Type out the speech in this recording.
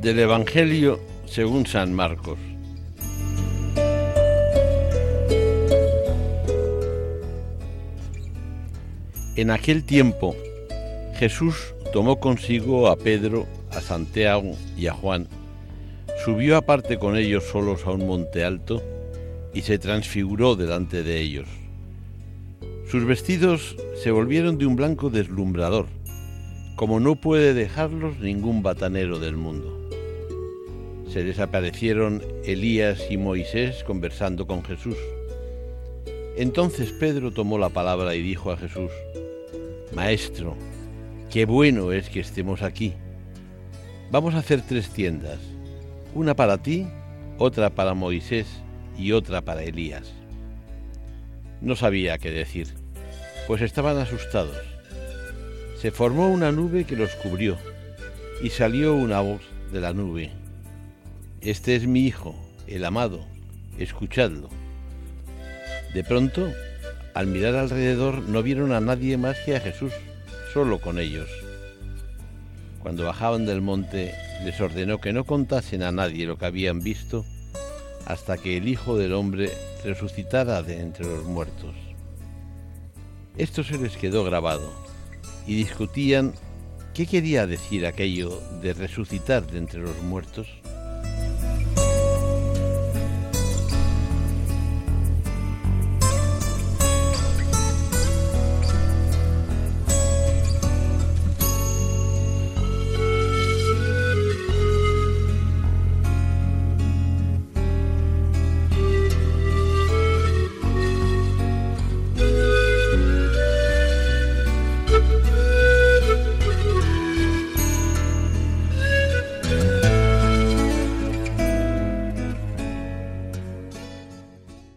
Del Evangelio según San Marcos. En aquel tiempo Jesús tomó consigo a Pedro, a Santiago y a Juan, subió aparte con ellos solos a un monte alto y se transfiguró delante de ellos. Sus vestidos se volvieron de un blanco deslumbrador, como no puede dejarlos ningún batanero del mundo. Se les aparecieron Elías y Moisés conversando con Jesús. Entonces Pedro tomó la palabra y dijo a Jesús, Maestro, qué bueno es que estemos aquí. Vamos a hacer tres tiendas, una para ti, otra para Moisés y otra para Elías. No sabía qué decir, pues estaban asustados. Se formó una nube que los cubrió y salió una voz de la nube. Este es mi Hijo, el amado, escuchadlo. De pronto, al mirar alrededor, no vieron a nadie más que a Jesús, solo con ellos. Cuando bajaban del monte, les ordenó que no contasen a nadie lo que habían visto hasta que el Hijo del Hombre resucitara de entre los muertos. Esto se les quedó grabado y discutían qué quería decir aquello de resucitar de entre los muertos.